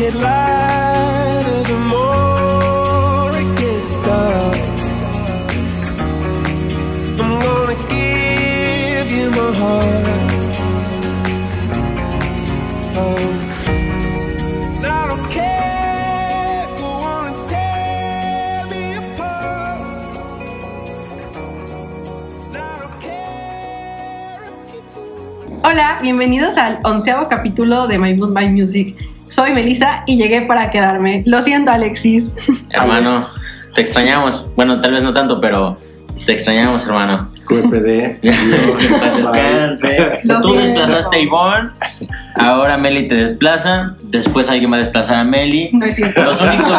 Oh. Hola, bienvenidos al onceavo capítulo de My Mood My Music. Soy Melissa y llegué para quedarme. Lo siento, Alexis. Hermano, te extrañamos. Bueno, tal vez no tanto, pero te extrañamos, hermano. QPD. Descanse. Tú desplazaste a Ivonne, ahora Meli te desplaza, después alguien va a desplazar a Meli. No es cierto. Los únicos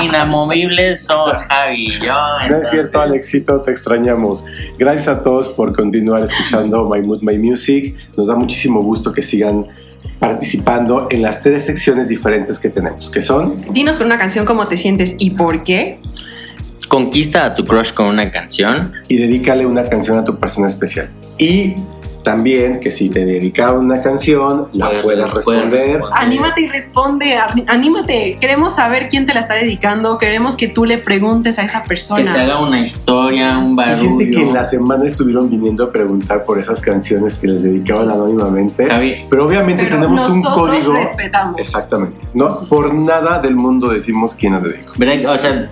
inamovibles somos Javi y yo. No es cierto, Alexito, te extrañamos. Gracias a todos por continuar escuchando My Mood, My Music. Nos da muchísimo gusto que sigan participando en las tres secciones diferentes que tenemos, que son Dinos con una canción cómo te sientes y por qué. Conquista a tu crush con una canción. y dedícale una canción a tu persona especial. Y también que si te dedicaron una canción, la Puedes- puedas puedes responder. responder. Anímate y responde. Anímate. Queremos saber quién te la está dedicando. Queremos que tú le preguntes a esa persona. Que se haga una historia, un Fíjense que en barullo. la semana estuvieron viniendo a preguntar por esas canciones que les dedicaban anónimamente. Javi, Pero obviamente Pero tenemos un código. respetamos. Exactamente. No, por nada del mundo decimos quién nos dedicó. O sea,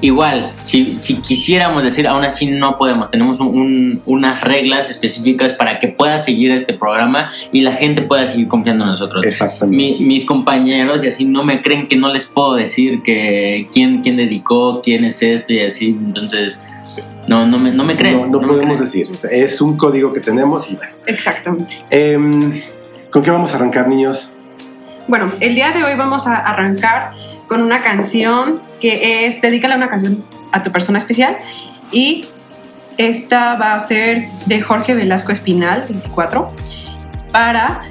igual, si, si quisiéramos decir, aún así no podemos. Tenemos un- un- unas reglas específicas para que pueda seguir este programa y la gente pueda seguir confiando en nosotros. Exactamente. Mi- mis compañeros y así no me creen que no les puedo decir que quién, quién dedicó, quién es esto y así. Entonces, no, no, me, no me creen. no, podemos creen. decir. Es un código que tenemos y bueno. Exactamente. Em, ¿Con qué vamos a arrancar, niños? Bueno, el día de hoy vamos a arrancar con una canción que es Dedícale una canción a tu persona especial y esta va a ser de Jorge Velasco Espinal, 24, para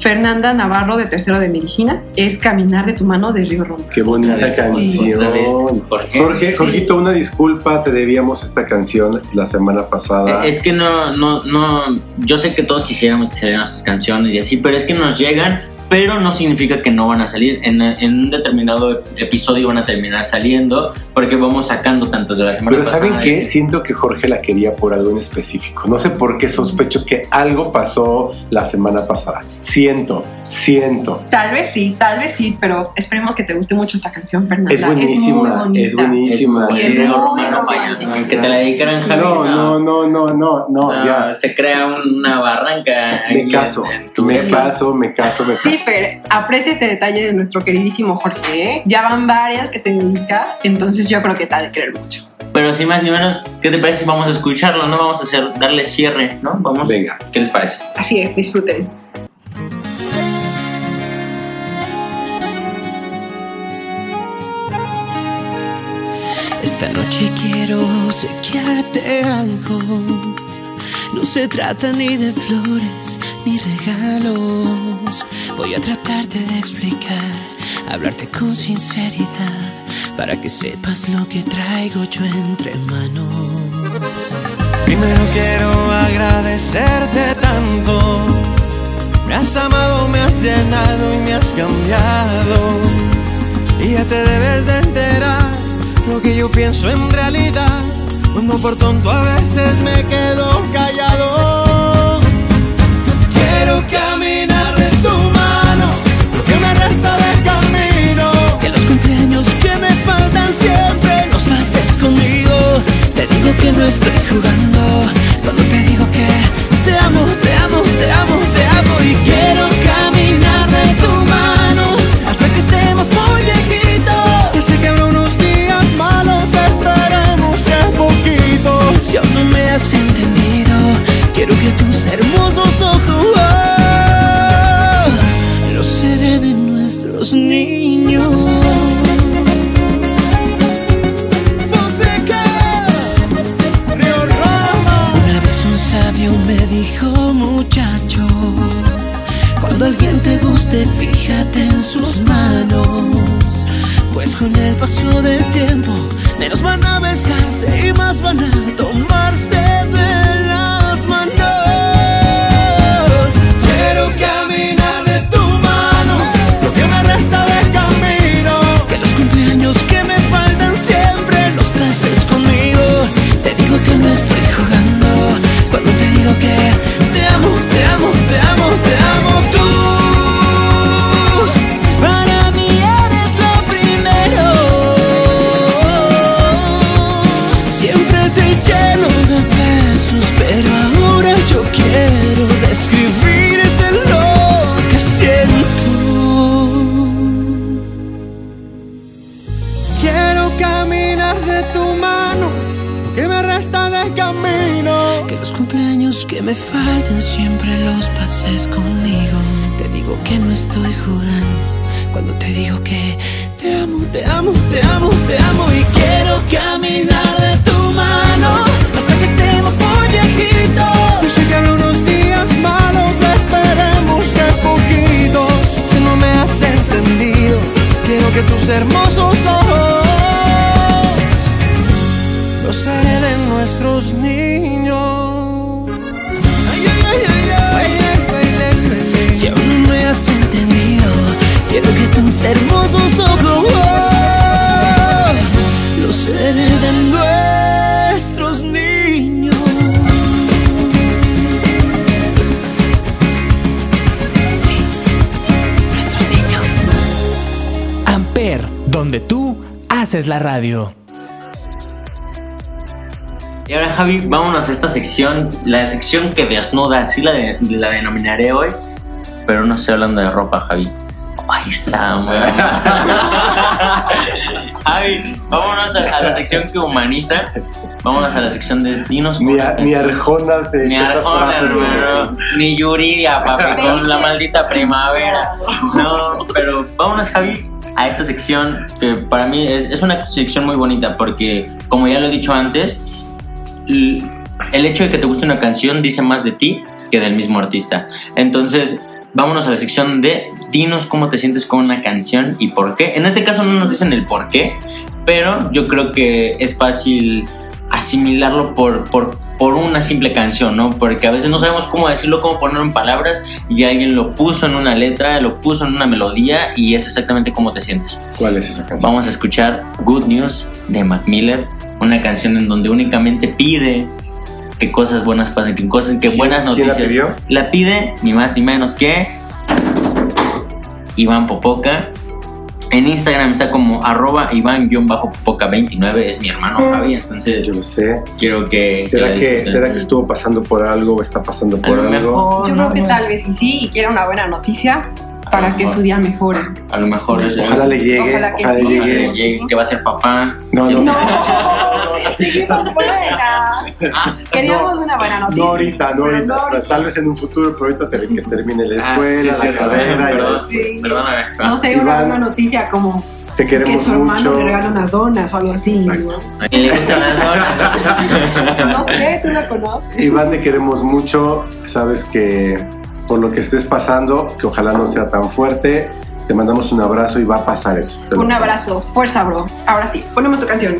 Fernanda Navarro de Tercero de Medicina. Es Caminar de tu mano de Río Roma. Qué bonita vez, canción. Jorge. Jorge, Sí. Jorgito, una disculpa, te debíamos esta canción la semana pasada. Es que no, no, no, yo sé que todos quisiéramos que salieran nuestras canciones y así, pero es que nos llegan, pero no significa que no van a salir. En, en un determinado episodio van a terminar saliendo porque vamos sacando tantos de la semana Pero pasada. ¿saben qué? Siento que Jorge la quería por algo en específico. No sé por qué sospecho que algo pasó la semana pasada. Siento. Siento. Tal vez sí, tal vez sí, pero esperemos que te guste mucho esta canción, Fernanda. Es buenísima, muy bonita. es buenísima. Y es El muy romano. Que te la dedicaran Javi. No, no, no, no, no, no, No, ya. Se crea una barranca. Me caso, en- en tu me depa. caso, me caso, me caso. Sí, Fer, aprecia este detalle de nuestro queridísimo Jorge. ¿eh? Ya van varias que te dedica, entonces yo creo que te ha de querer mucho. Pero sin más ni menos, ¿qué te parece si vamos a escucharlo? No vamos a hacer, darle cierre, ¿no? Vamos. Venga. ¿Qué les parece? Así es, disfruten. Esta noche quiero obsequiarte algo. No se trata ni de flores ni regalos. Voy a tratarte de explicar, hablarte con sinceridad, para que sepas lo que traigo yo entre manos. Primero quiero agradecerte tanto. Me has amado, me has llenado y me has cambiado. Y ya te debes de enterar lo que yo pienso en realidad. Cuando por tonto a veces me quedo callado. Quiero caminar de tu mano, lo que me resta de camino. Que los cumpleaños que me faltan siempre los pases conmigo. Te digo que no estoy jugando cuando te digo que te amo, te amo, te amo, te amo y quiero caminar haces la radio. Y ahora, Javi, vámonos a esta sección, la sección que desnuda, así la, de- la denominaré hoy, pero no estoy hablando de ropa, Javi. Ay, Samuel. Javi, vámonos a, a la sección que humaniza. Vámonos a la sección de dinos. Ni, a- ni Arjona Ni hermano, ni Yuridia, papi, con la maldita primavera. No, pero vámonos, Javi, a esta sección que para mí es, una sección muy bonita porque, como ya lo he dicho antes, el hecho de que te guste una canción dice más de ti que del mismo artista. Entonces, vámonos a la sección de dinos cómo te sientes con una canción y por qué. En este caso no nos dicen el por qué, pero yo creo que es fácil asimilarlo por, por, por una simple canción, ¿no? Porque a veces no sabemos cómo decirlo, cómo ponerlo en palabras y alguien lo puso en una letra, lo puso en una melodía y es exactamente cómo te sientes. ¿Cuál es esa canción? Vamos a escuchar Good News de Mac Miller, una canción en donde únicamente pide que cosas buenas pasen, que cosas, que ¿Quién- buenas quién la noticias. pidió? La pide ni más ni menos que Iván Popoca. En Instagram está como arroba Iván-Popoca29, es mi hermano Javi, entonces Yo lo sé. quiero que... ¿Será que, disfruten. ¿Será que estuvo pasando por algo o está pasando A por algo? mejor, Yo ¿no? creo que tal vez y sí, y quiere una buena noticia para que mejor. su día mejore. A lo mejor es Ojalá le llegue. Ojalá que ojalá sí. le Ojalá llegue. le llegue, que va a ser papá. No, no. No, dijimos buena. Queríamos una buena noticia. No ahorita, no Pero ahorita. no ahorita. Tal vez en un futuro, pero ahorita te- que termine la Ah, escuela, sí, sí, la carrera. perdón, y-. No sé, una buena noticia como Te que queremos su hermano mucho. le regala unas donas o algo así. Exacto. ¿A quién le gustan las donas? ¿no? No sé, tú la conoces. Iván, te queremos mucho. Sabes que por lo que estés pasando, que ojalá no sea tan fuerte, te mandamos un abrazo y va a pasar eso. Un abrazo, fuerza, bro. Ahora sí, ponemos tu canción.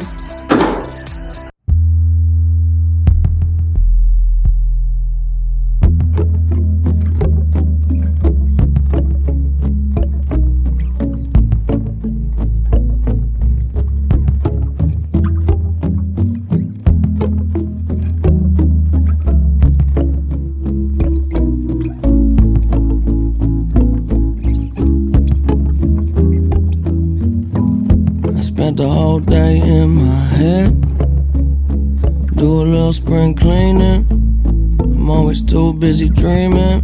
In my head. Do a little spring cleaning. I'm always too busy dreaming.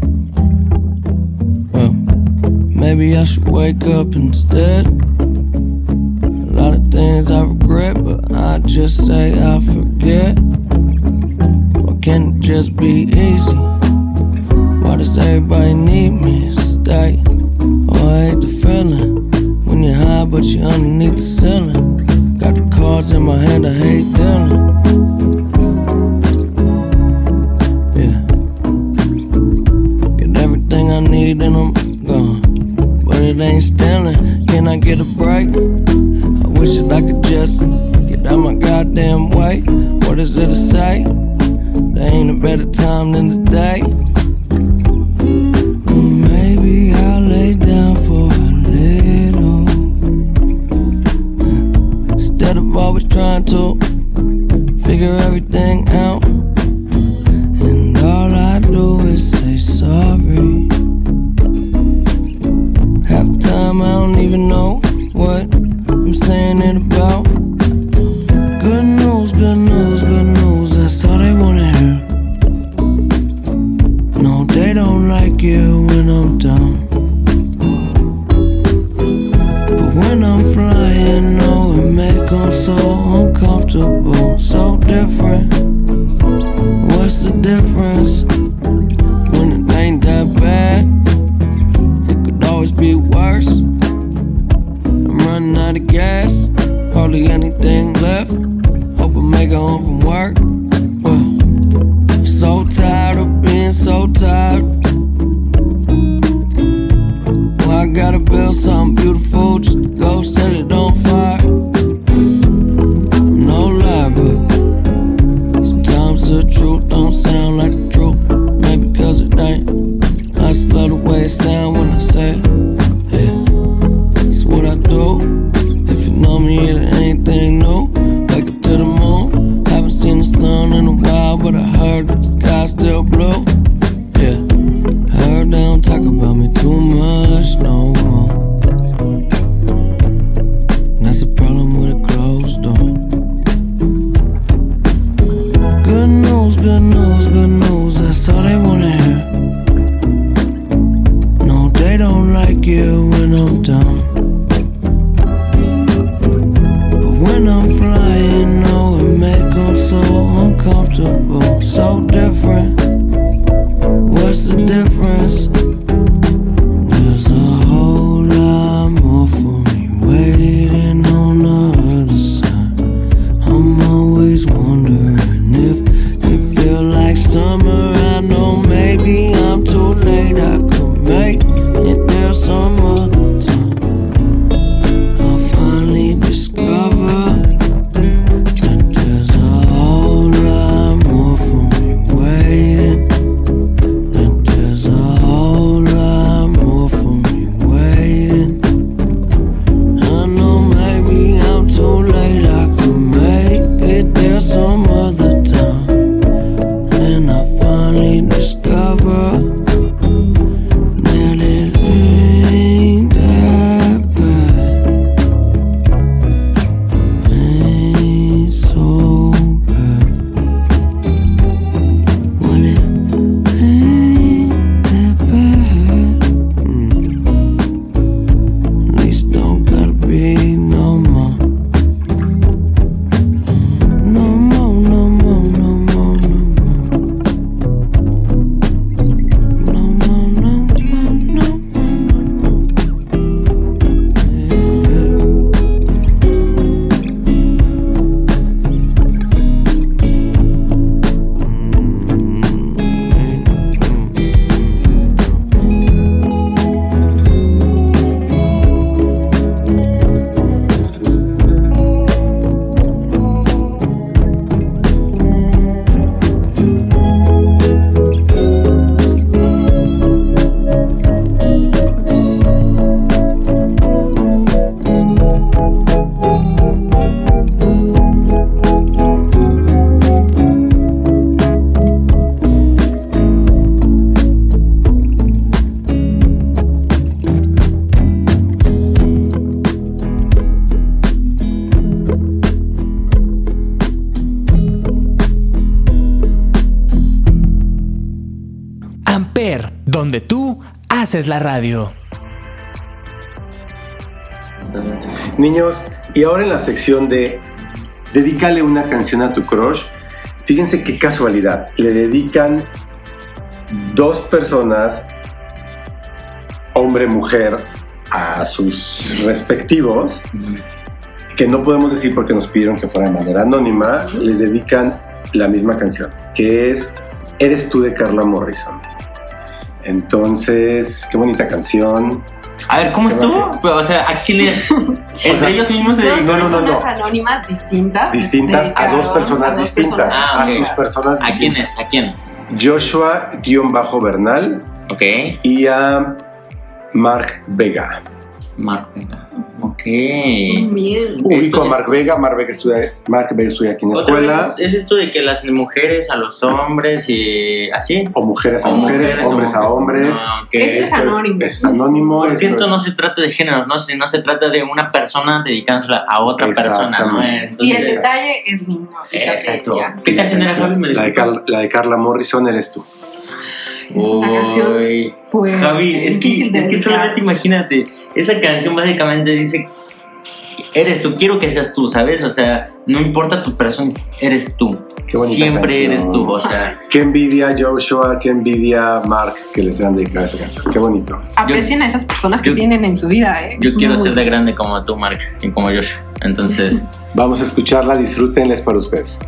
Well, maybe I should wake up instead. A lot of things I regret, but I just say I forget. Why can't it just be easy? Why does everybody need me to stay? Oh, I hate the feeling. When you're high, but you're underneath the ceiling kinda hate beautiful just haces la radio. Niños, y ahora en la sección de Dedícale una canción a tu crush, fíjense qué casualidad. Le dedican dos personas, hombre, mujer, a sus respectivos, que no podemos decir porque nos pidieron que fuera de manera anónima, les dedican la misma canción, que es Eres tú de Carla Morrison. Entonces, qué bonita canción. A ver, ¿cómo ¿Qué va a estuvo? Pues, o sea, ¿a quién les- Entre sea, ellos mismos se Dos no, no, no, no. personas anónimas distintas. Distintas a dos personas a dos distintas, personas Ah, a sus personas ¿A distintas. quiénes? ¿A quiénes? Joshua-Bernal Ok. y a Mark Vega. Mark. Ok. Bien. Ubico a Esto- Mark Vega, Mark Vega estudia, Mark Vega estudia aquí en la escuela. es, es esto de que las mujeres a los hombres y así. O mujeres a O mujeres, hombres a mujeres. hombres. No. Esto es anónimo. Es anónimo. Porque esto es- no se trata de géneros, ¿no? Sino se trata de una persona dedicándosela a otra persona. Y el detalle es lindo. Exacto. Esa ¿Qué canción era, Javi? La de Carla Morrison eres tú. Es una canción. Pues, Javi, es que, de es que solamente imagínate, esa canción básicamente dice, eres tú, quiero que seas tú, ¿sabes? O sea, no importa tu persona, eres tú. Qué Siempre canción. eres tú, o sea, Qué envidia Joshua, qué envidia Mark que les han dedicado esa canción. Qué bonito. Aprecien a esas personas que yo- tienen en su vida, ¿eh? yo quiero Muy ser de grande como tú, Mark, y como Joshua. Entonces, Vamos a escucharla, disfrútenles para ustedes.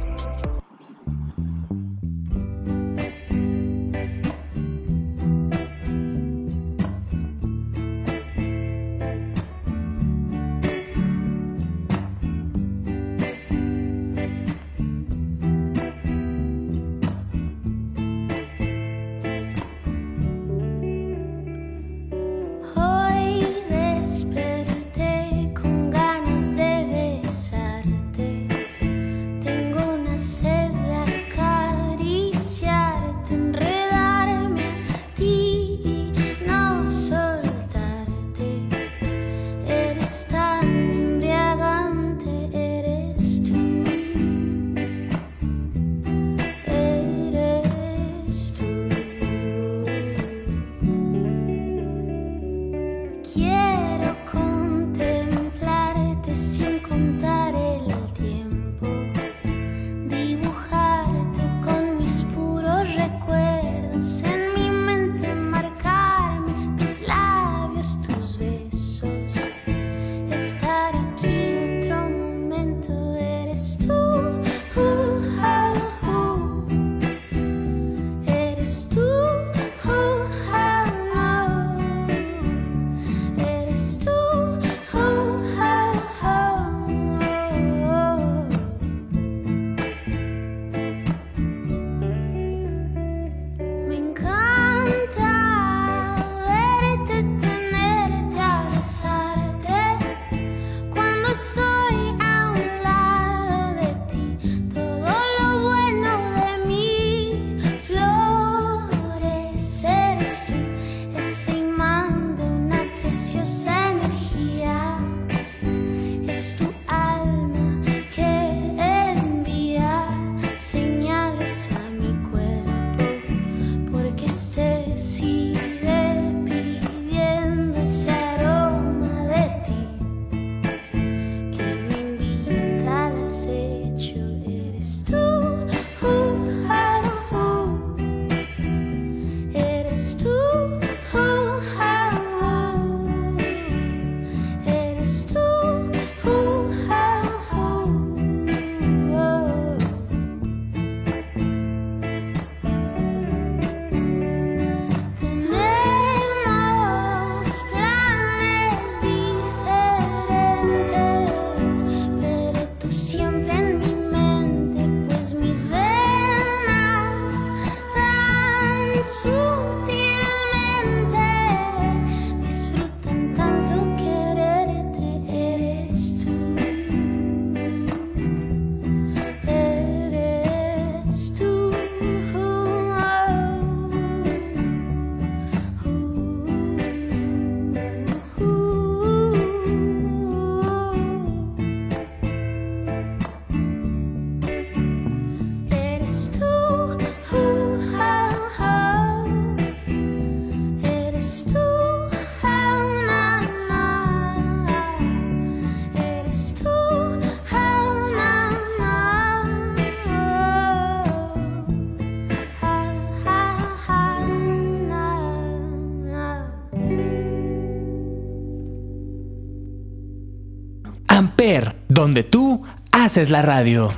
Amper, donde tú haces la radio.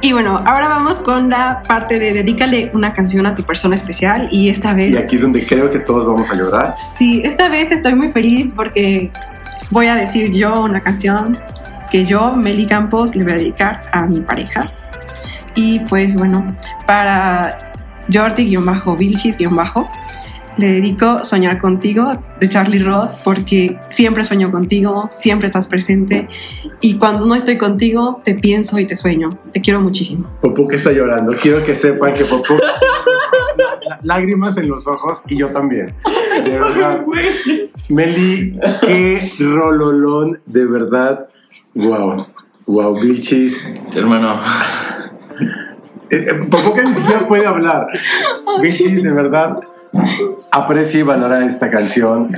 Y bueno, ahora vamos con la parte de dedícale una canción a tu persona especial y esta vez... Y aquí es donde creo que todos vamos a llorar. Sí, esta vez estoy muy feliz porque voy a decir yo una canción que yo, Meli Campos, le voy a dedicar a mi pareja. Y pues bueno, para Jordi-Vilchis-Bajo, le dedico Soñar contigo de Charlie Roth porque siempre sueño contigo, siempre estás presente y cuando no estoy contigo te pienso y te sueño. Te quiero muchísimo. Popó que está llorando. Quiero que sepan que Popó lágrimas en los ojos y yo también. De verdad. Meli, qué rololón, de verdad. Wow. Wow, Vilchis. Hermano, Eh, eh, Popó que ni siquiera puede hablar. Vilchis, de verdad, aprecia y valora esta canción.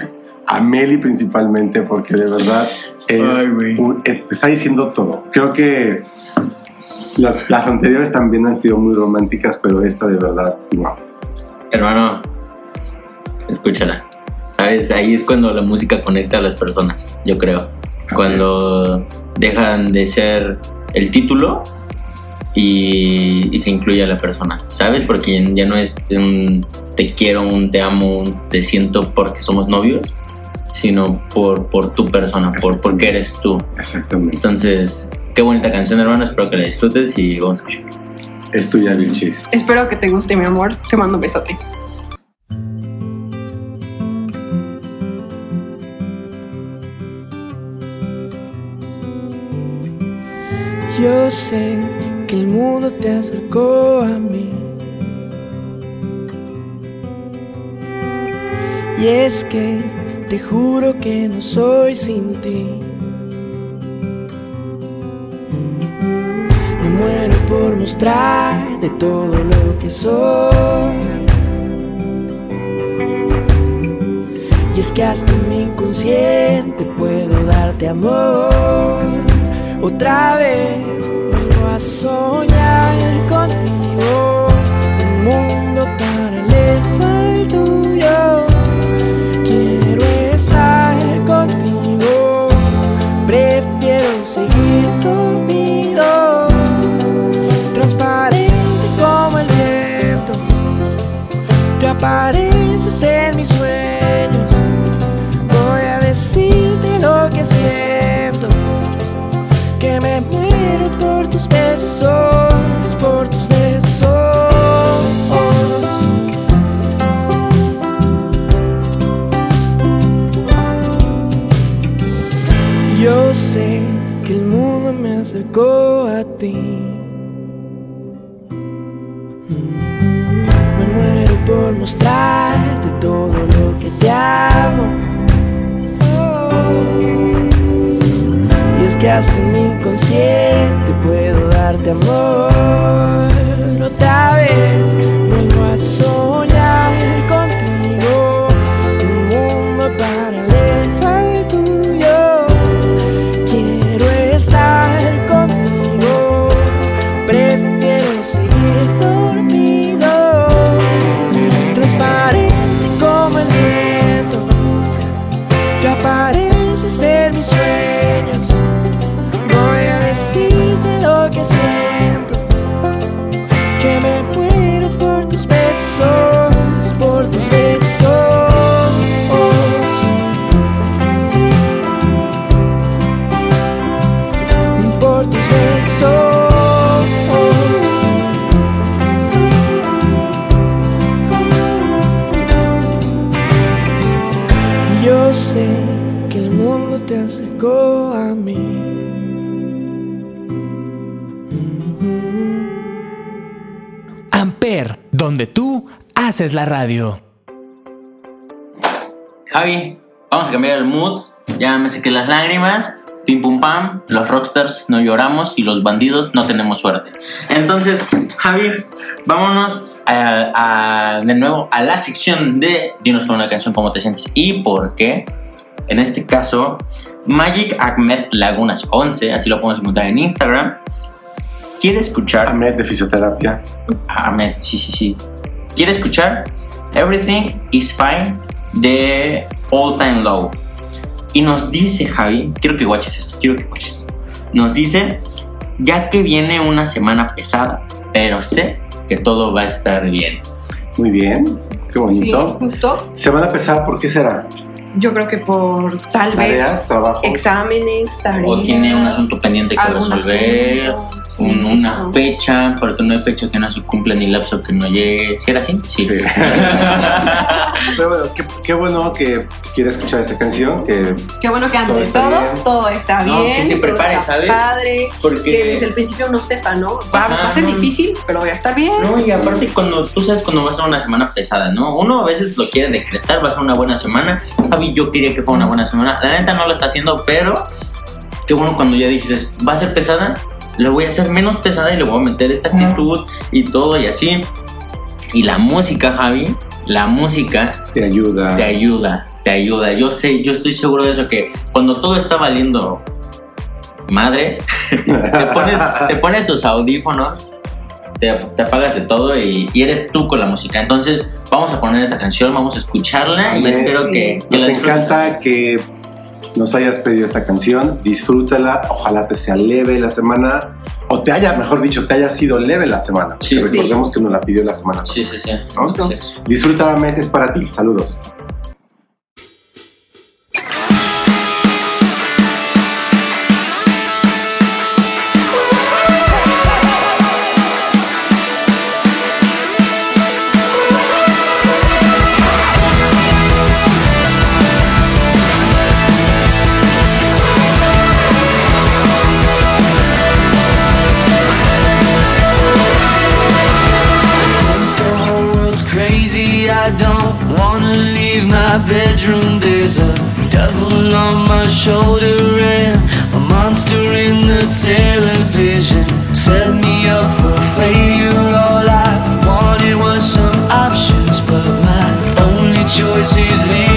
A Meli principalmente, porque de verdad es Ay, un- eh, está diciendo todo. Creo que las, las anteriores también han sido muy románticas, pero esta de verdad, wow. hermano, escúchala. ¿Sabes? Ahí es cuando la música conecta a las personas, yo creo. Cuando dejan de ser el título y, y se incluye a la persona, ¿sabes? Porque ya no es un te quiero, un te amo, un te siento porque somos novios, sino por, por tu persona, por porque eres tú. Exactamente. Entonces, qué bonita canción, hermano. Espero que la disfrutes y vamos a escuchar. Es tuya, Vilchis. Espero que te guste mi amor. Te mando un besote. Yo sé que el mundo te acercó a mí. Y es que te juro que no soy sin ti. Me muero por mostrarte todo lo que soy. Y es que hasta en mi inconsciente puedo darte amor. Otra vez soñar contigo. Y los bandidos no tenemos suerte. Entonces, Javi, vámonos a- a- de nuevo a la sección de Dinos con una canción cómo te sientes y por qué. En este caso, Magic Ahmed Lagunas 11, así lo podemos encontrar en Instagram. Quiere escuchar Ahmed de fisioterapia. Ahmed, sí, sí, sí. ¿Quiere escuchar Everything is Fine de All Time Low? Y nos dice Javi, quiero que guaches esto, quiero que guaches. Nos dice, ya que viene una semana pesada, pero sé que todo va a estar bien. Muy bien, qué Sí, bonito. justo. Se van a pesar, ¿por qué será? Yo creo que por tal Tareas, vez trabajo. exámenes, tareas. O tiene un asunto pendiente que resolver, asunto, sí, un- una justo. fecha, porque no hay fecha que no se cumpla ni lapso que no llegue. ¿Sí era así? Sí. Pero bueno, qué, qué bueno que quiere escuchar esta canción, que Qué bueno que ante Todo todo, todo está No, bien. que se prepare, ¿sabes? Padre. Porque- Que desde el principio uno sepa, ¿no? Va, Ajá, va a ser no. difícil, pero voy a estar bien. No, y aparte cuando tú sabes cuando va a ser una semana pesada, ¿no? Uno a veces lo quiere decretar, va a ser una buena semana. Javi, yo quería que fuera una buena semana. La neta no lo está haciendo, pero qué bueno cuando ya dices, va a ser pesada, lo voy a hacer menos pesada y le voy a meter esta actitud y todo y así. Y la música, Javi, la música te ayuda. te ayuda, te ayuda. Yo sé, yo estoy seguro de eso, que cuando todo está valiendo madre, te pones, te pones tus audífonos, te, te apagas de todo y, y eres tú con la música. Entonces, vamos a poner esta canción, vamos a escucharla y espero Sí. que, que la Nos disfrutes. encanta que nos hayas pedido esta canción, disfrútala, ojalá te sea leve la semana, o te haya, mejor dicho, te haya sido leve la semana. Sí. recordemos que nos la pidió la semana Sí, sí, sí. ¿No? Sí, Met, es para ti. Saludos. I don't wanna leave my bedroom. There's a devil on my shoulder and a monster in the television. Set me up for failure. All I wanted was some options, but my only choice is living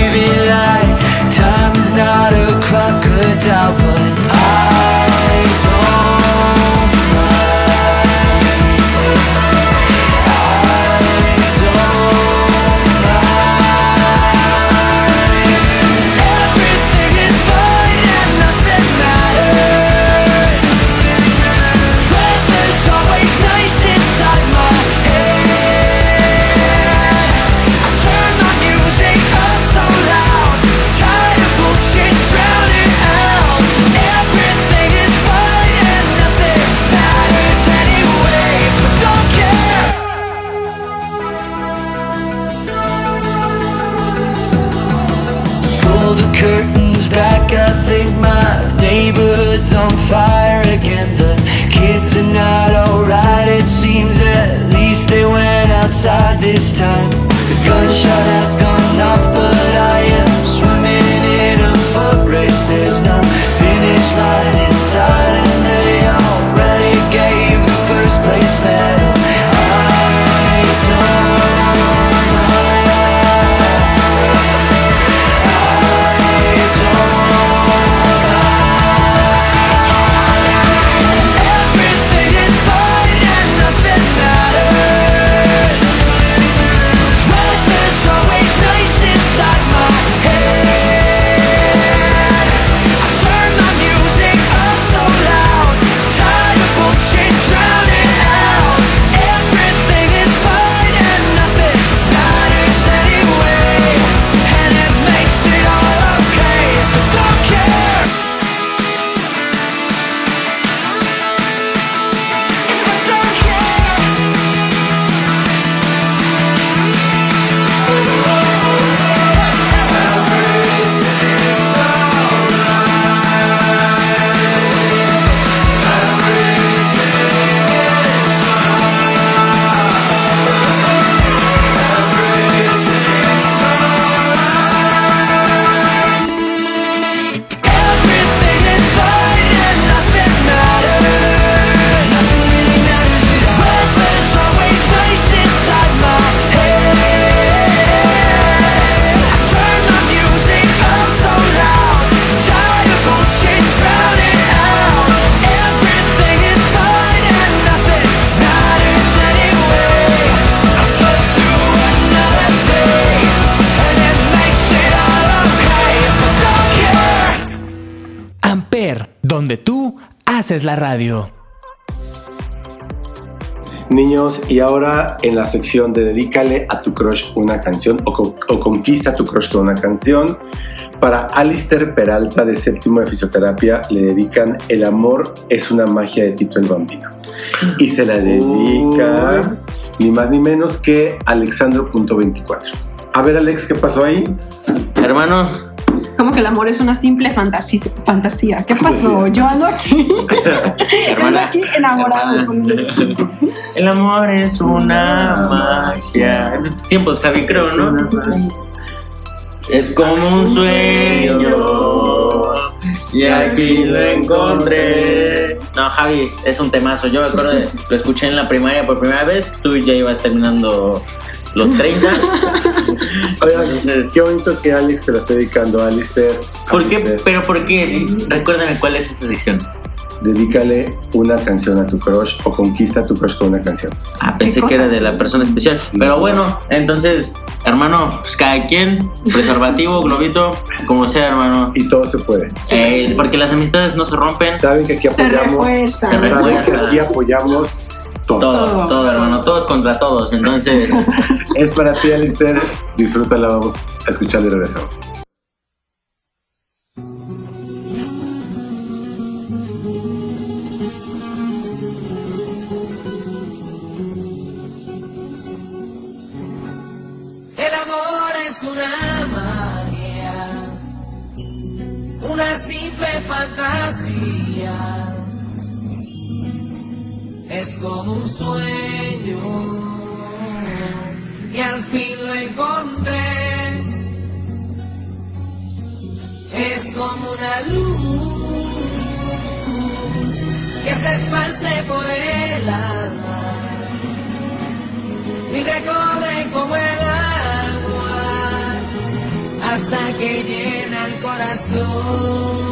haces la radio. Niños, y ahora en la sección de Dedícale a tu crush una canción o, con- o conquista a tu crush con una canción, para Alistair Peralta de séptimo de fisioterapia le dedican El amor es una magia de Tito el Bambino. Y se la dedica ni más ni menos que Alexandro.24. A ver, Alex, ¿qué pasó ahí? Hermano, Como que el amor es una simple fantasía. fantasía. ¿Qué pasó? Yo ando aquí. ando hermana. aquí enamorado. El amor es una magia. Tiempos, Javi, creo, ¿no? Es como un sueño. Y aquí lo encontré. No, Javi, es un temazo. Yo me acuerdo, de- lo escuché en la primaria por primera vez. Tú ya ibas terminando los 30. Oigan, Entonces- qué bonito que Alex se la esté dedicando a Alistair. ¿Por qué? Alistair, ¿Pero por qué? Recuérdame cuál es esta sección. Dedícale una canción a tu crush o conquista a tu crush con una canción. Ah, pensé ¿Qué que era de la persona especial. Pero bueno, entonces, hermano, pues cada quien, preservativo, globito, como sea, hermano. Y todo se puede. Eh, porque las amistades no se rompen. Saben que aquí Se apoyamos. refuerza. Se Saben que aquí apoyamos todo. Todo, hermano, todos contra todos. Entonces, Es para ti, Alistair. Disfrútala, vamos a escuchar y regresamos. Como un sueño y al fin lo encontré. Es como una luz que se esparce por el alma y recorre como el agua hasta que llena el corazón.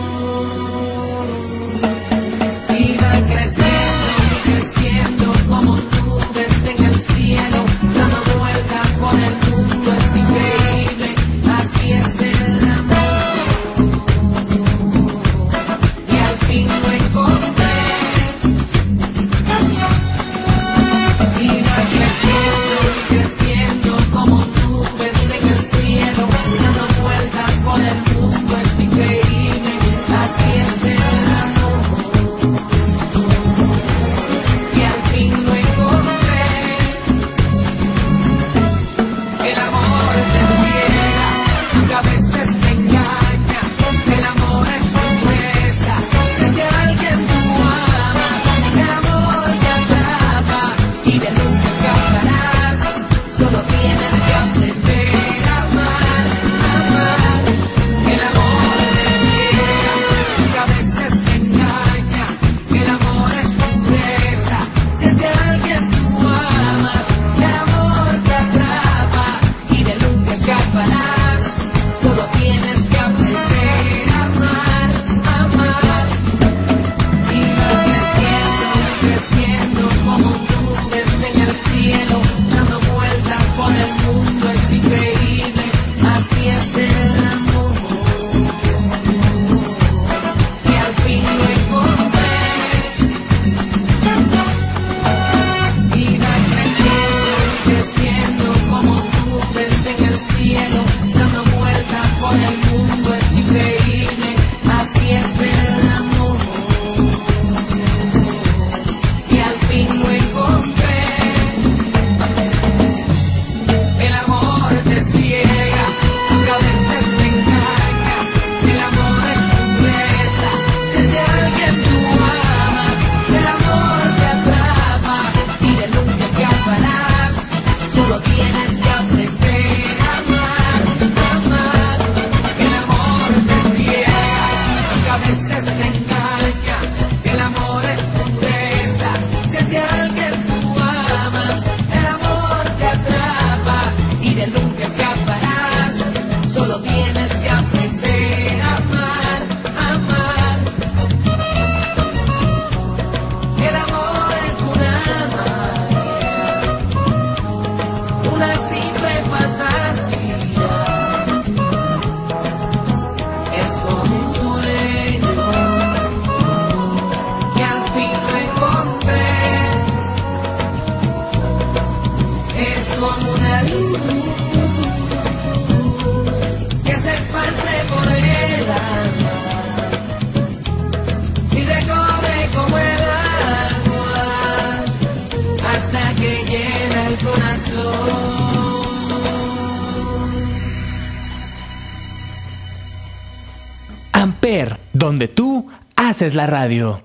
Haces la radio.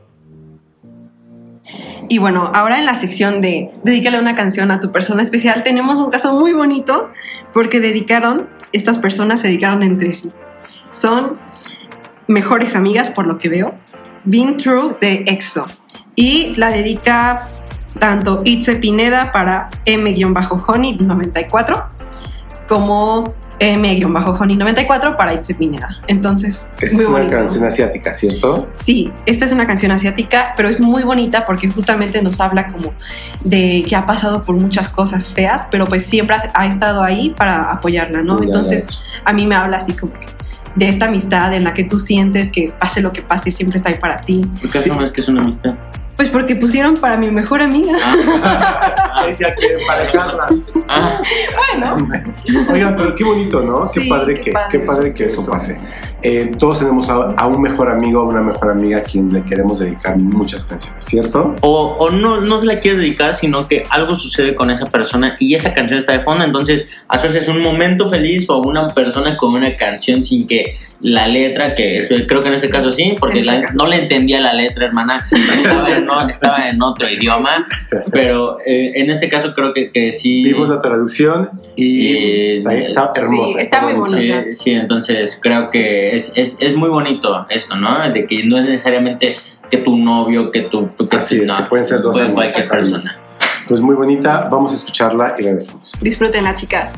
Y bueno, ahora en la sección de Dedícale una canción a tu persona especial, tenemos un caso muy bonito porque dedicaron, estas personas se dedicaron entre sí. Son mejores amigas, por lo que veo. Been Through de EXO. Y la dedica tanto Itze Pineda para M-Honey94 como M-Honey94 para Itze Pineda. Entonces, Es muy una bonito. canción asiática, ¿cierto? Sí, esta es una canción asiática, pero es muy bonita porque justamente nos habla como de que ha pasado por muchas cosas feas, pero pues siempre ha, estado ahí para apoyarla, ¿no? Entonces, a mí me habla así como que de esta amistad en la que tú sientes que pase lo que pase, siempre está ahí para ti. ¿Por qué afirmas que es una amistad? Pues porque pusieron para mi mejor amiga. Ella quiere emparejarla. Ah, Bueno, Oigan, pero qué bonito, ¿no? Qué Sí, padre qué que, padre. qué padre que eso pase. Eh, todos tenemos a, a un mejor amigo, a una mejor amiga a quien le queremos dedicar muchas canciones, ¿cierto? o, o no, no se la quieres dedicar, sino que algo sucede con esa persona y esa canción está de fondo. Entonces, asocias un momento feliz o una persona con una canción sin que la letra, que es- creo que en este caso sí, porque En la- este caso. no le entendía la letra, hermana, estaba en, no- estaba en otro idioma, pero eh, en este caso creo que, que sí. Vimos la traducción y Y- está, está hermosa. Sí, está muy bonita. bonita. Sí, sí, entonces creo que es, es, es muy bonito esto, ¿no? De que no es necesariamente que tu novio, que tu... Que Así tu- es, no, que pueden ser dos puede amigos. cualquier persona. Pues muy bonita, vamos a escucharla y regresamos. disfrútenla, chicas.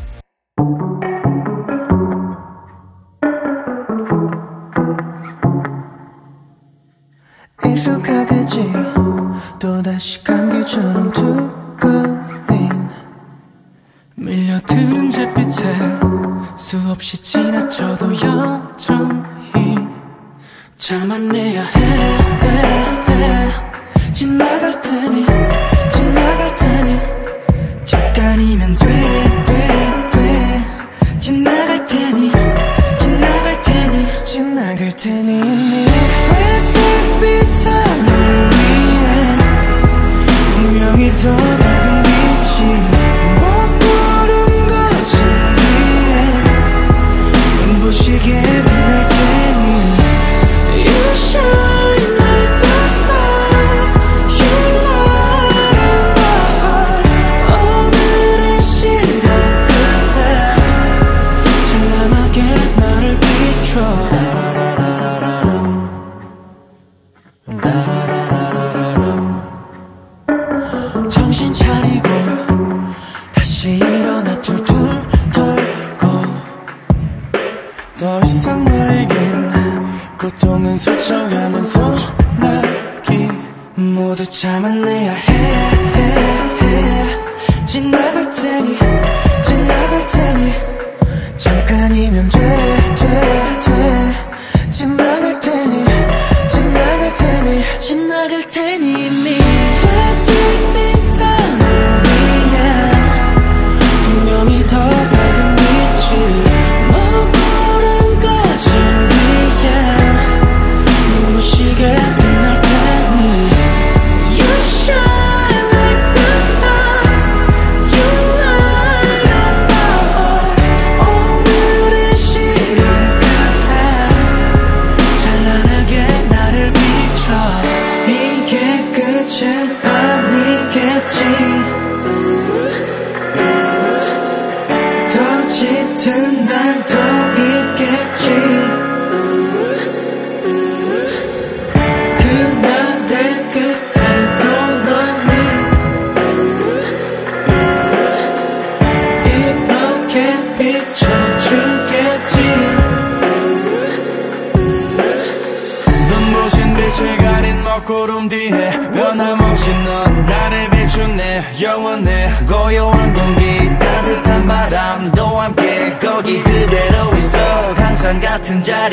익숙하겠지 또다시 감기처럼 두꺼인 밀려드는 잿빛에 수없이 지나쳐도 여전히 참아내야. 해, 해, 해. 지나갈 테니 지나갈 테니. 잠깐이면 돼, 돼, 돼. 지나갈 테니 지나갈 테니. 지나갈 테니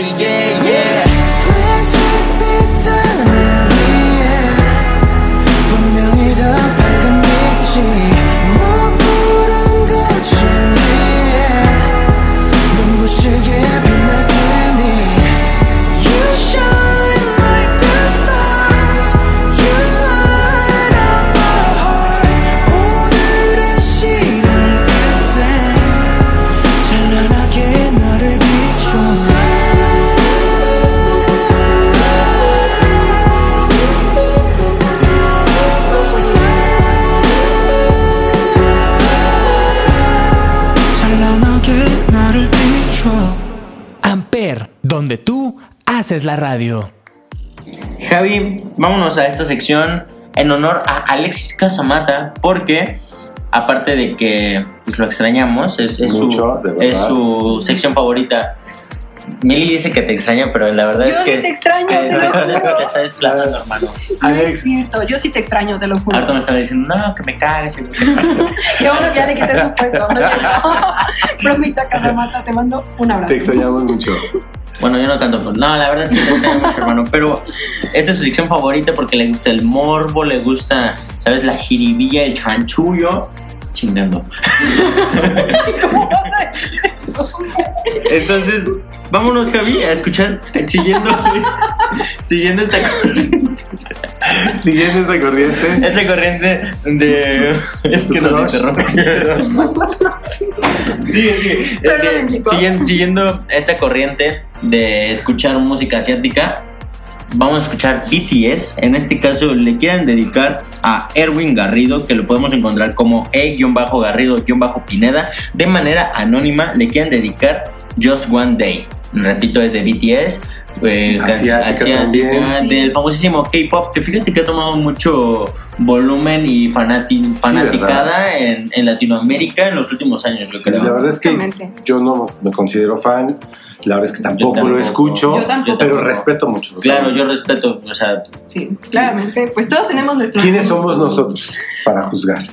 자리에 yeah. 빛이 먹구름 거친 위에 눈부시게 haces la radio. Javi, vámonos a esta sección en honor a Alexis Casamata, porque aparte de que pues, lo extrañamos, es, es Mucho, su, es su sección favorita. Mili dice que te extraña, pero la verdad Yo es sí que. te extraño, que te lo es que juro. te está desplazando, hermano. No es cierto, yo sí te extraño, te lo juro. Harto me estaba diciendo, no, que me cagues. y- Qué bueno que ya le quité su puesto. Bromita Casamata, te mando un abrazo. Te extrañamos mucho. Bueno, yo no tanto, pues, no, la verdad sí te extraño mucho, hermano. Pero esta es su sección favorita porque le gusta el morbo, le gusta, ¿sabes? La jiribilla, el chanchullo. Chingando. ¿Cómo vas a decir eso? Entonces, vámonos, Javi, a escuchar, siguiendo, siguiendo esta, Siguiendo esta corriente, esta corriente de. Es que nos Crush. interrumpe. Siguen- siguiendo esta corriente de escuchar música asiática, vamos a escuchar BTS. En este caso, le quieren dedicar a Erwin Garrido, que lo podemos encontrar como E-Garrido-Pineda. De manera anónima, le quieren dedicar Just One Day. Repito, es de BTS. eh, Asiática. Sí. del famosísimo K-pop, que fíjate que ha tomado mucho volumen y fanati- fanaticada en, en Latinoamérica en los últimos años, yo creo. la verdad es que yo no me considero fan, la verdad es que tampoco, tampoco. lo escucho, Yo tampoco. pero respeto mucho. Claro, yo respeto, o sea, Sí, claramente. Pues todos tenemos nuestros. ¿Quiénes somos nosotros para juzgar?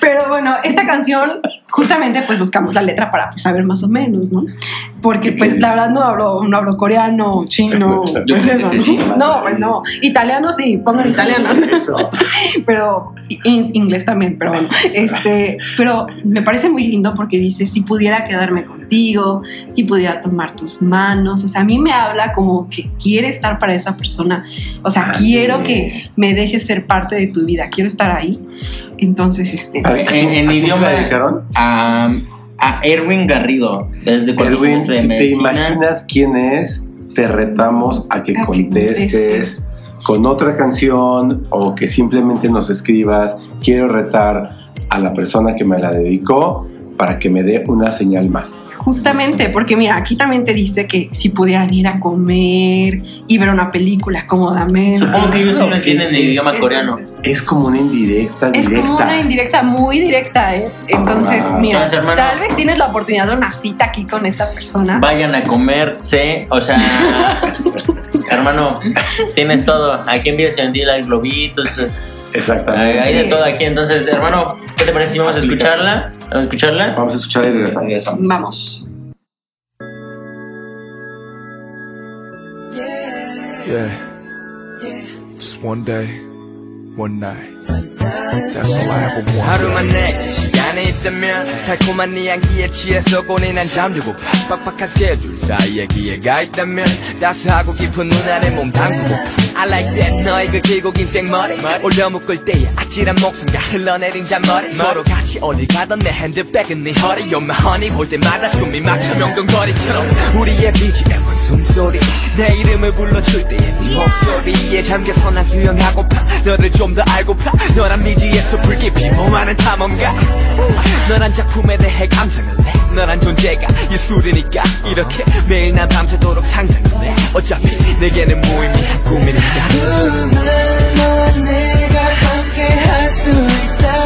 Pero bueno, esta canción, justamente, pues buscamos la letra para pues, saber más o menos, ¿no? Porque, pues, la verdad no hablo, no hablo coreano, chino, Yo pues eso, ¿no? sí. No, pues no. Italiano sí, pongan italiano. Pero in- inglés también, pero bueno. Este, pero me parece muy lindo porque dice, si pudiera quedarme contigo, si pudiera tomar tus manos, o sea, a mí me habla como que quiere estar para esa persona, o sea, quiero que me dejes ser parte de tu vida, quiero estar ahí. Entonces, este, ¿A- a En- en idioma- se la dedicaron? A, Erwin Garrido, desde cuando Erwin, semestre de si te imaginas quién es, te retamos a que A que contestes contestes. con otra canción o que simplemente nos escribas, quiero retar a la persona que me la dedicó para que me dé una señal más. Justamente, porque mira, aquí también te dice que si pudieran ir a comer y ver una película cómodamente. Supongo que ellos sí lo entienden en Es- idioma coreano. Es como una indirecta, Es directa. como una indirecta, muy directa, ¿eh? Entonces, Ah. mira, Entonces, hermano- tal vez tienes la oportunidad de una cita aquí con esta persona. Vayan a comerse, o sea, hermano, tienes todo. Aquí en Villa Ciudadela hay globitos, Exactamente. Hay de todo aquí. Entonces, hermano, ¿qué te parece si vamos a escucharla? Vamos a escucharla. Vamos a escucharla y regresamos. regresamos. Vamos. Yeah. Just one day, one night. That's all I ever wanted. Out of my neck. 시간이 있다면 달콤한 네 향기에 취해서 고뇌난 잠들고 빡빡한 스케줄 사이에 기회가 있다면 따스하고 깊은 눈 안에 몸 담그고 I like that 너의 그 길고 긴 생머리 올려 묶을 때의 아찔한 목숨과 흘러내린 잔머리 서로 같이 어디 가던 내 핸드백은 네 허리 You're my honey 볼 때마다 숨이 막혀 명동거리처럼 우리의 BGM은 숨소리 내 이름을 불러줄 때의 네 목소리에 잠겨서 난 수영하고파 너를 좀 더 알고파 너란 미지에서 불깊이 몸하는 탐험가 너란 작품에 대해 감상을 해 너란 존재가 예술이니까 이렇게 매일 난 밤새도록 상상을 해 어차피 내게는 무의미한 꿈이니까. 너와 내가 함께 할 수 있다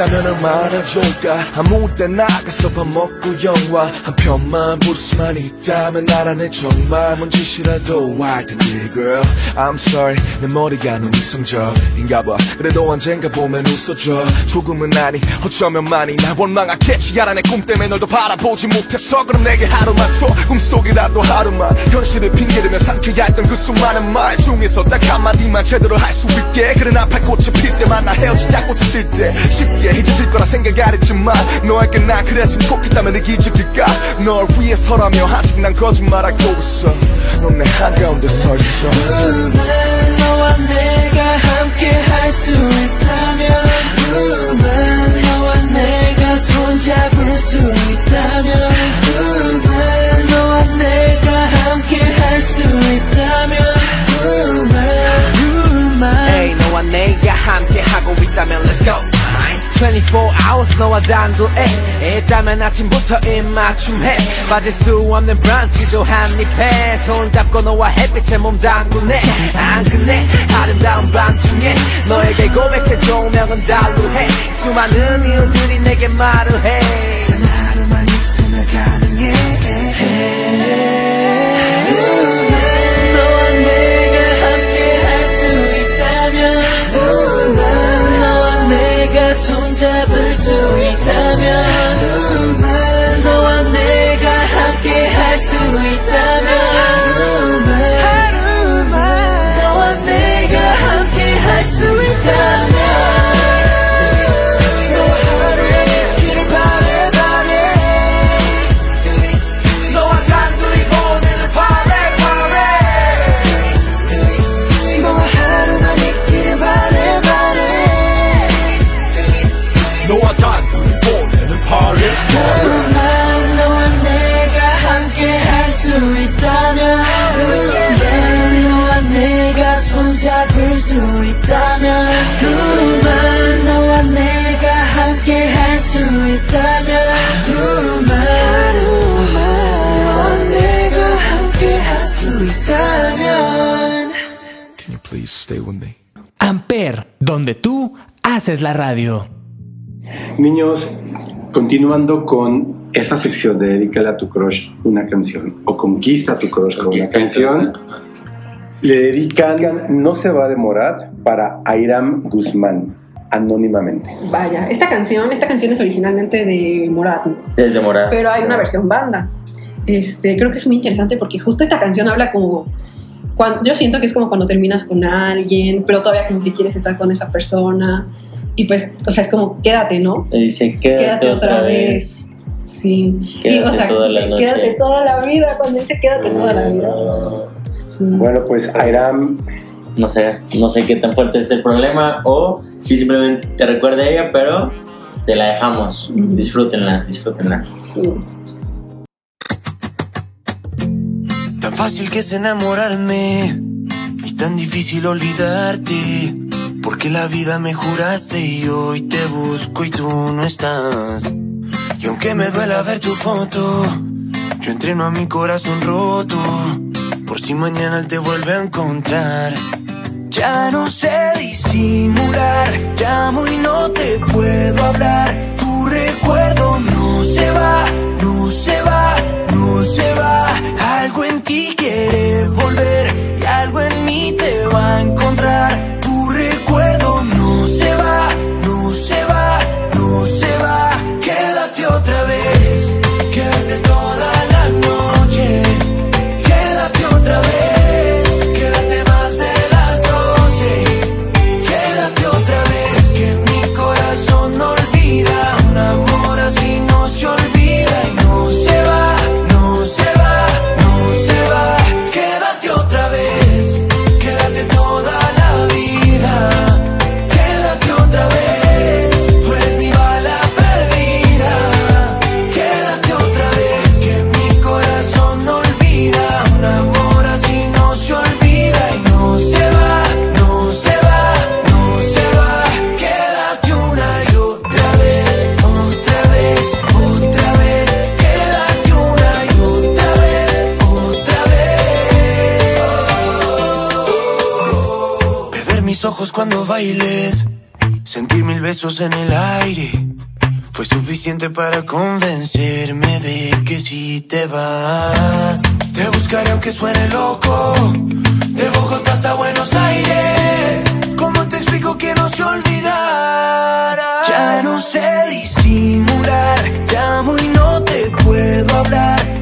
얼마나 좋을까? 아무 때 나가서 밥 먹고 영화 한 편만 볼 수만 있다면 나란해 정말 뭔 짓이라도 할 텐데 girl? I'm sorry 내 머리가 너무 이성적인가 봐. 그래도 언젠가 보면 웃어줘. 조금은 아니 어쩌면 많이 날 원망하겠지. 알아 내 꿈 때문에 널더 바라보지 못했어. 그럼 내게 하루만 줘 꿈속이라도 하루만. 현실을 핑계대며 삼켜야 했던 그 수많은 말 중에서 딱 한마디만 제대로 할 수 있게. 그래 나팔 꽃이 필 때만 나 헤어지자 꽃이 질때. 쉽게 잊을 거라 생각 안 했지만 너에게 나 그랬으면 좋겠다면 내 기적일까? 널 위해서라며 아직 난 거짓말하고 있어. 넌 내 한가운데 서 있어. 너와 내가 함께 할 수 있다면 그만 너와 내가 손잡을 수 있다면 그만 너와 내가 함께 할 수 있다면 그만 그만. Hey 너와 내가 함께 하고 있다면 Let's go 24 hours 너와 단둘에 있다면 아침부터 입맞춤해. 빠질 수 없는 브런치도 한입해. 손잡고 너와 햇빛에 몸 담그네. 안 그네 아름다운 밤중에 너에게 고백해 조명은 달루해. 수많은 이유들이 내게 말을 해. 나로만 있으면 가능해 stay with me? Amper, donde tú haces la radio. Niños, continuando con esta sección de Dedícale a tu crush una canción o Conquista a tu crush con una canción, le dedican No se va a demorar para Airam Guzmán, anónimamente. Vaya, esta canción, esta canción es originalmente de Morat, ¿no? Desde morada. pero hay una versión banda. Este, creo que es muy interesante porque justo esta canción habla como cuando, yo siento que es como cuando terminas con alguien, pero todavía como que quieres estar con esa persona y pues, o sea, es como quédate, ¿no? Le dice, quédate, otra vez. Sí. Quédate y, o sea, toda la noche. quédate toda la vida, cuando dice quédate toda la vida. Sí. Bueno, pues Airam, No sé, no sé qué tan fuerte es el problema o si simplemente te recuerda a ella, pero te la dejamos. Ujú. Disfrútenla, disfrútenla. Sí. Tan fácil que es enamorarme y tan difícil olvidarte. Porque la vida me juraste y hoy te busco y tú no estás. Y aunque me duela ver tu foto, yo entreno a mi corazón roto. Por si mañana te vuelve a encontrar. Ya no sé disimular, llamo y no te puedo hablar. Tu recuerdo no se va, no se va, no se va. Algo en ti quiere volver y algo en mí te va a encontrar. Sentir mil besos en el aire. Fue suficiente para convencerme de que si te vas, te buscaré aunque suene loco. De Bogotá hasta Buenos Aires. ¿Cómo te explico que no se olvidara? Ya no sé disimular, llamo y no te puedo hablar.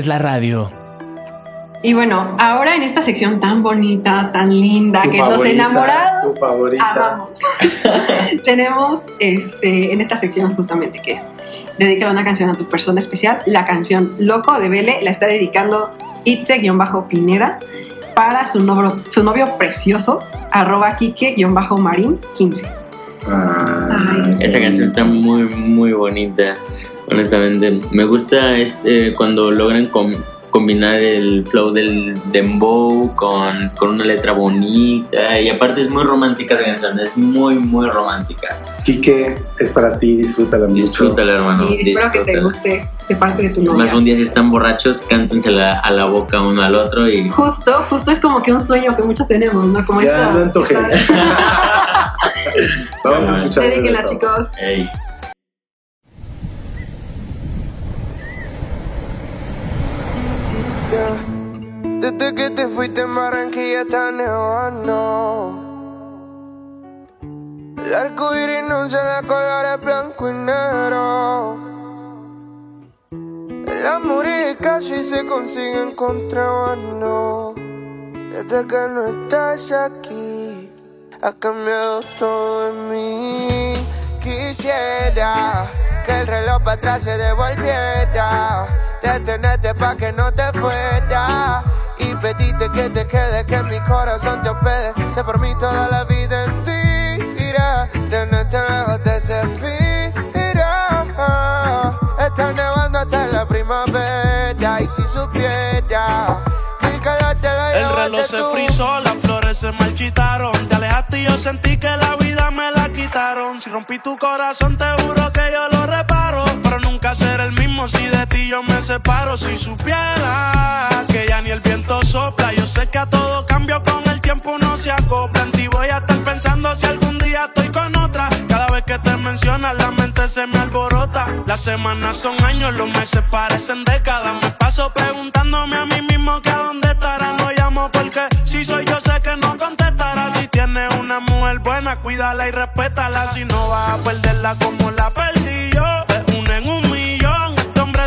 Haces la radio. Y bueno, ahora en esta sección tan bonita, tan linda, Tu que los favorita, enamorados favorita. amamos. Tenemos este, en esta sección justamente que es dedicar una canción a tu persona especial. La canción Loco de Vele la está dedicando Itze-Pineda para su novio, su novio precioso, arroba Kike-Marín15. Ah, Esa canción está muy, muy bonita, honestamente. Me gusta este, cuando logran com- combinar el flow del dembow con, con una letra bonita. Y aparte es muy romántica esa canción, es muy, muy romántica. Quique, es para ti, disfrútala mucho. Disfrútala, hermano. y espero que te disfrútala. guste de parte de tu Más novia. un día si están borrachos, cántensela a la boca uno al otro y... Justo, justo es como que un sueño que muchos tenemos, ¿no? Como Ya, esta- no antojé. Vamos a escuchar. Dedíquenla, chicos. Ey. Desde que te fuiste en Barranquilla está nevando. El arco iris no se de colores blanco y negro. El amor y se consigue en contrabando. Desde que no estás aquí, ha cambiado todo en mí. Quisiera que el reloj para atrás se devolviera. Detenerte pa' que no te fuera. Y pedirte que te quedes, que mi corazón te hospede. Sé por mí toda la vida en ti. Irá, tenerte lejos te inspira. Está nevando hasta la primavera. Y si supiera el calor te lo El reloj se tú. frizó, las flores se marchitaron. Te alejaste y yo sentí que la vida me la quitaron. Si rompí tu corazón, te juro que yo lo reparo. Pero nunca seré el mismo si de ti yo me separo. Si supiera que ya ni el viento sopla. Yo sé que a todo cambio con el tiempo uno se acopla. En voy a estar pensando si algún día estoy con otra. Cada vez que te mencionas, la mente se me alborota. Las semanas son años, los meses parecen décadas. Me paso preguntándome a mí mismo que a dónde estará. No llamo porque si soy yo sé que no contestará. Si tienes una mujer buena, cuídala y respétala. Si no vas a perderla como la perdí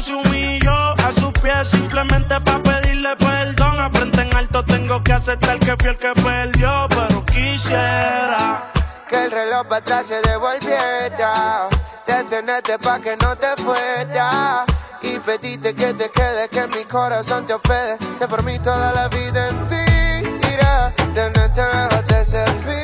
se humilló a sus pies simplemente para pedirle perdón. A frente en alto tengo que aceptar que fui el que perdió, pero quisiera. que el reloj para atrás se devolviera. Detenerte pa' que no te fuera. Y pedirte que te quedes, que mi corazón te hospede. Sé por mí toda la vida en ti. Irá, tenerte lejos te servirá.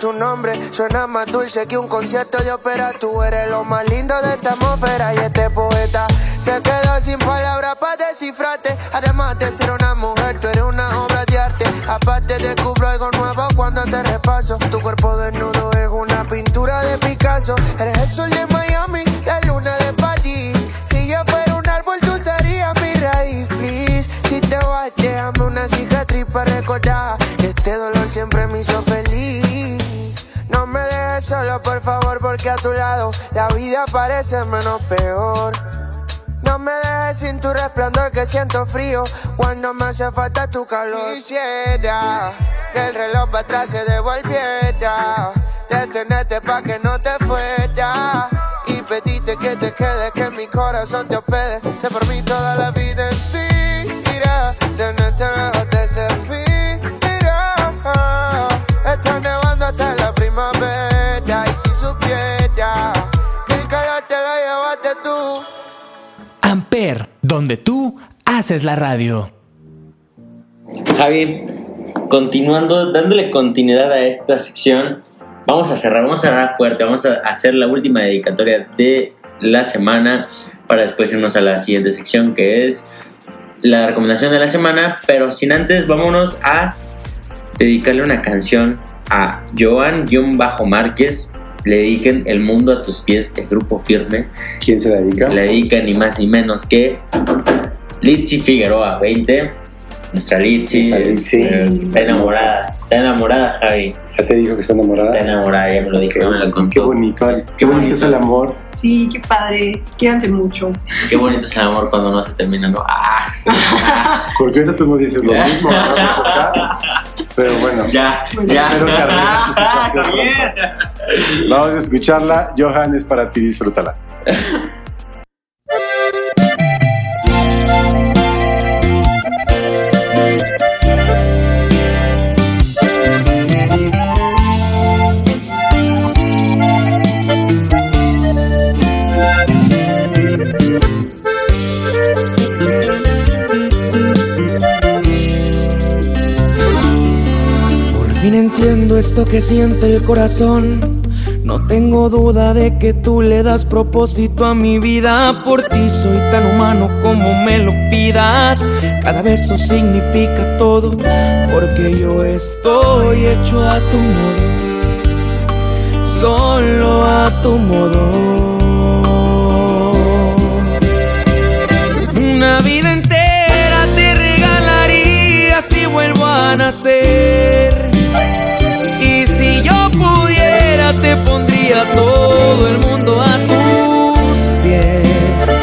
Tu nombre suena más dulce que un concierto de ópera. Tú eres lo más lindo de esta atmósfera y este poeta se quedó sin palabras para descifrarte. Además de ser una mujer, tú eres una obra de arte. Aparte descubro algo nuevo cuando te repaso. Tu cuerpo desnudo es una pintura de Picasso. Eres el sol de Miami, la luna de París. Si yo fuera un árbol, tú serías mi raíz, please. Si te vas, déjame una cicatriz para recordar este dolor siempre me hizo feliz. No solo, por favor, porque a tu lado la vida parece menos peor. No me dejes sin tu resplandor que siento frío cuando me hace falta tu calor. Quisiera que el reloj para atrás se devolviera. Detenerte pa' que no te fuera. Y pedirte que te quedes, que mi corazón te hospede. Sé por mí toda la vida en ti. Irá, tenerte lejos te servirá. Donde tú haces la radio. Javi, continuando, dándole continuidad a esta sección, vamos a cerrar, vamos a cerrar fuerte, vamos a hacer la última dedicatoria de la semana para después irnos a la siguiente sección que es la recomendación de la semana, pero sin antes vámonos a dedicarle una canción a Joan-Márquez. Le dediquen El mundo a tus pies de Grupo Firme. ¿Quién se la dedica? Se la dedica ni más ni menos que Litsi Figueroa 20. Nuestra Litsi, es- eh, está enamorada. Está enamorada, Javi. Ya te dijo que está enamorada. Está enamorada, ya me lo dijo, ya me lo Qué, contó. qué bonito, qué bonito es el amor. Sí, qué padre. Quédate mucho. Qué bonito es el amor cuando no se termina, ¿no? Ah, sí. Porque ahorita tú no dices lo mismo. Pero bueno, ya, ya. espero que arregles tu situación. Javier. Vamos a escucharla. Johan, es para ti, disfrútala. entiendo esto que siente el corazón. No tengo duda de que tú le das propósito a mi vida. Por ti soy tan humano como me lo pidas. Cada beso significa todo. Porque yo estoy hecho a tu modo. Solo a tu modo. Una vida entera te regalaría si vuelvo a nacer. Te pondría todo el mundo a tus pies.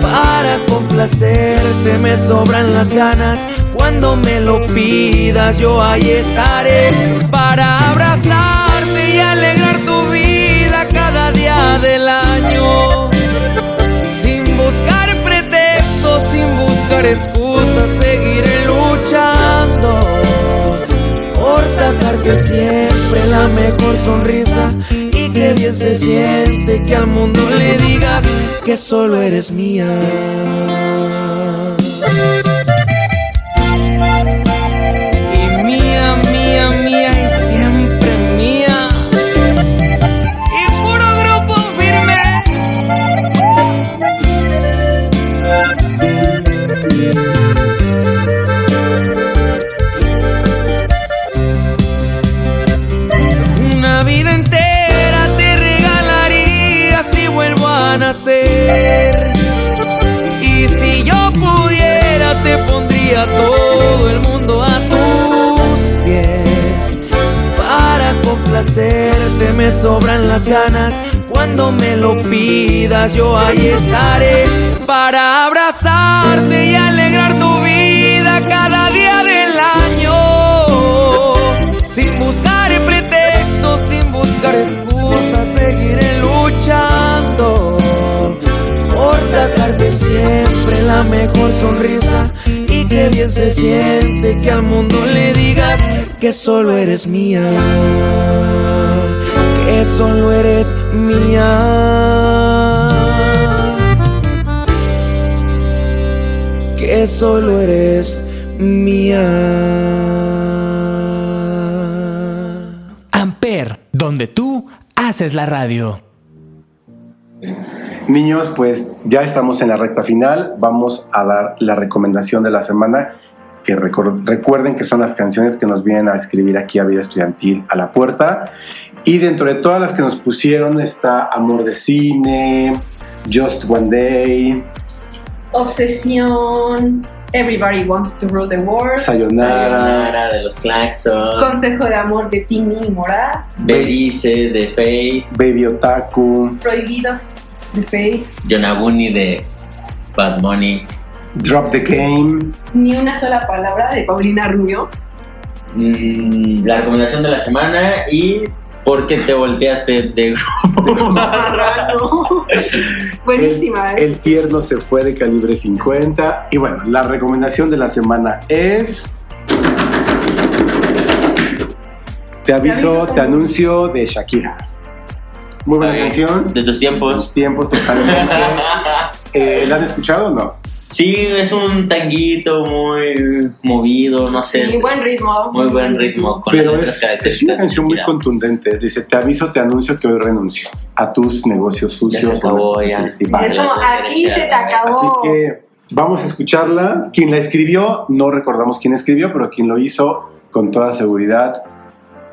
Para complacerte me sobran las ganas. Cuando me lo pidas yo ahí estaré. Para abrazarte y alegrar tu vida cada día del año. Sin buscar pretextos, sin buscar excusas, seguiré luchando por sacarte siempre la mejor sonrisa y que bien se siente que al mundo le digas que solo eres mía. Cuando me lo pidas yo ahí estaré. Para abrazarte y alegrar tu vida cada día del año. Sin buscar pretextos, sin buscar excusas, seguiré luchando por sacarte siempre la mejor sonrisa y que bien se siente que al mundo le digas que solo eres mía, que solo eres mía, que solo eres mía. Amper, donde tú haces la radio. Niños, pues ya estamos en la recta final. Vamos a dar la recomendación de la semana. Que recuerden que son las canciones que nos vienen a escribir aquí a Vida Estudiantil a la puerta. Y dentro de todas las que nos pusieron está Amor de Cine, Just One Day, Obsesión. Everybody wants to rule the world. Sayonara, Sayonara de los Claxon. Consejo de amor de Timmy y Morat. Belice de Faith. Baby Otaku, Prohibidos de Faith. Yonaguni de Bad Money. Drop the Game, Ni una sola palabra de Paulina Rubio. Mm, la recomendación de la semana y ¿Por qué te volteaste de Marrano. Buenísima, ¿eh? El tierno se fue de calibre 50. Y bueno, la recomendación de la semana es. Te aviso, te anuncio de Shakira. Muy buena Ok. canción. De tus tiempos. Tus tiempos totalmente. Eh, ¿La han escuchado o no? Sí, es un tanguito muy movido, no sé. Muy buen ritmo. Muy buen ritmo. Con Pero es, una canción muy contundente. Dice, te aviso, te anuncio que hoy renuncio a tus negocios sucios. Ya se acabó, ya. Sí, es como, aquí se te acabó. Así que vamos a escucharla. Quien la escribió, no recordamos quién escribió, pero quien lo hizo, con toda seguridad,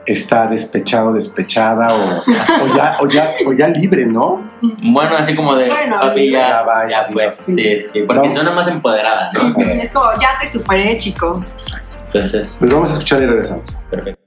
está despechado, despechada o, ya, libre, ¿no? Bueno, así como de, bueno, ah, ya, vaya, ya fue. Sí, sí, porque no. suena más empoderada, ¿no? Es como, ya te superé, chico. Exacto. Entonces. Pues vamos a escuchar y regresamos. Perfecto.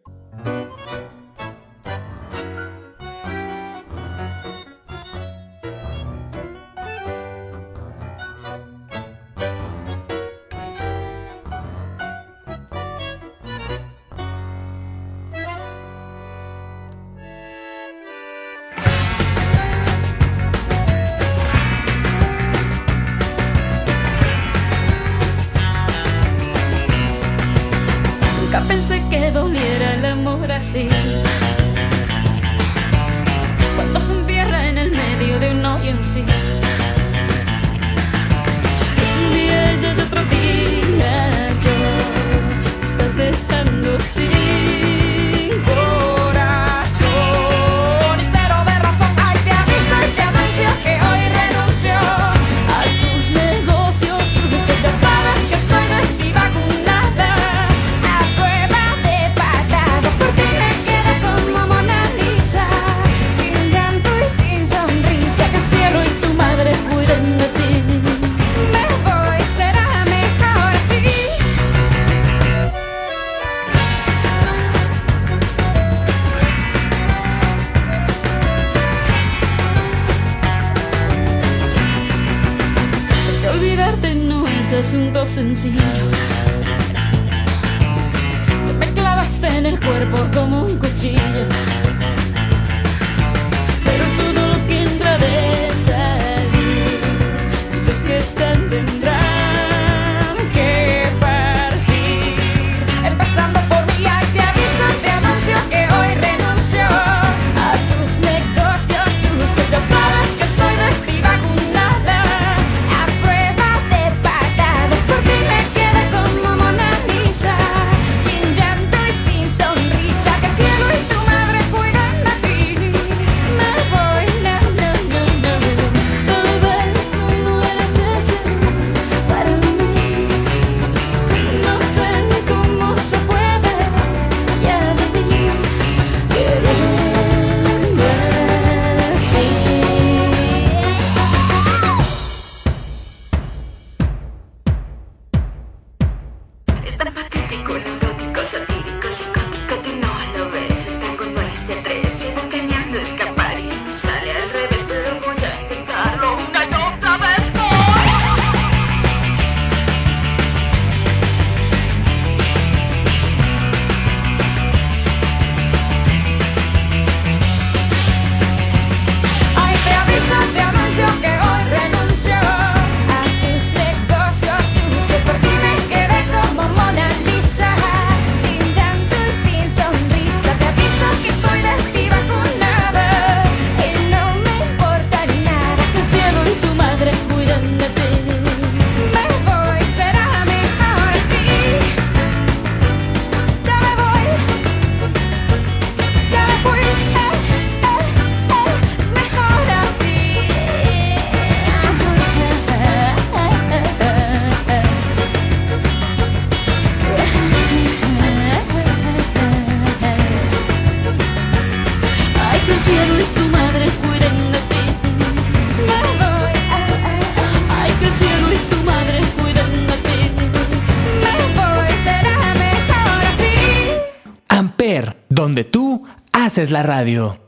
donde tú haces la radio.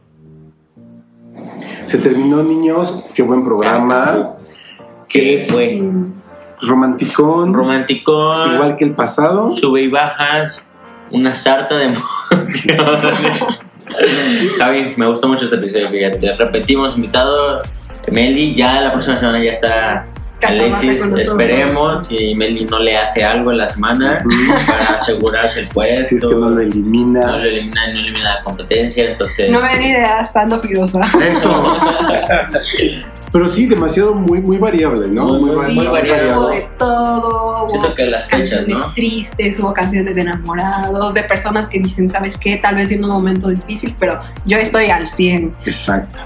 Se terminó, niños. Qué buen programa. ¿Qué sí, fue? Romanticón. Romanticón. Igual que el pasado. Sube y bajas. Una sarta de emociones. Javi, me gustó mucho este episodio, fíjate. Repetimos, invitado. Meli, ya la próxima semana ya está Alexis, esperemos si Meli no le hace algo en la semana para asegurarse el puesto. Si es que no lo elimina. No lo elimina, no elimina la competencia, entonces... No me den ideas estando pidosa. Eso. Pero sí, demasiado muy, muy variable, ¿no? Muy, muy, sí, muy variable. Hubo de todo. Siento que las fechas, ¿no? tristes, hubo canciones de enamorados, de personas que dicen, ¿sabes qué? Tal vez en un momento difícil, pero yo estoy al 100. Exacto.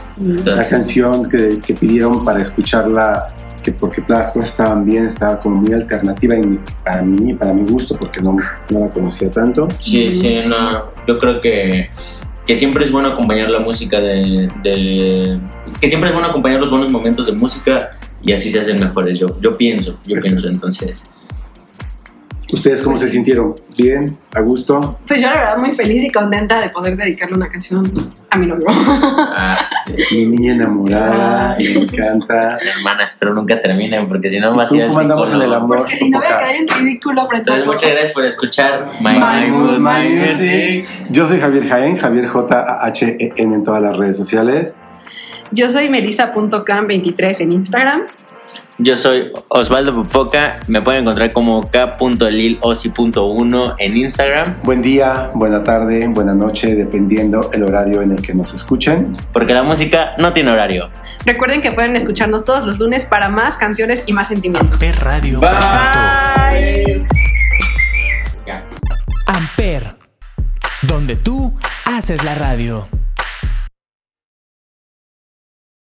La canción que, que, pidieron para escucharla que porque todas las cosas estaban bien, estaba como muy alternativa y para mí, para mi gusto, porque no, no la conocía tanto. Sí, sí, no. Yo creo que, que siempre es bueno acompañar la música de, de- Que siempre es bueno acompañar los buenos momentos de música y así se hacen mejores. Yo, yo pienso, yo Exacto. pienso entonces. ¿Ustedes cómo se sintieron? ¿Bien? ¿A gusto? Pues yo la verdad muy feliz y contenta de poder dedicarle una canción a mi novio. Ah, sí. Mi niña enamorada, me encanta. Hermana, espero nunca terminen porque si no va a ¿Tú ser cómo andamos en el amor? Porque si no voy a caer en ridículo frente a Entonces, muchas gracias por escuchar My, My Mood, My Music. Yo soy Javier Jaén, Javier J-H-E-N en todas las redes sociales. Yo soy melissa.cam23 en Instagram. Yo soy Osvaldo Popoca. Me pueden encontrar como k.lilosi.1 en Instagram. Buen día, buena tarde, buena noche, dependiendo el horario en el que nos escuchen. Porque la música no tiene horario. Recuerden que pueden escucharnos todos los lunes para más canciones y más sentimientos. Amper Radio Bye. presentó Amper, donde tú haces la radio.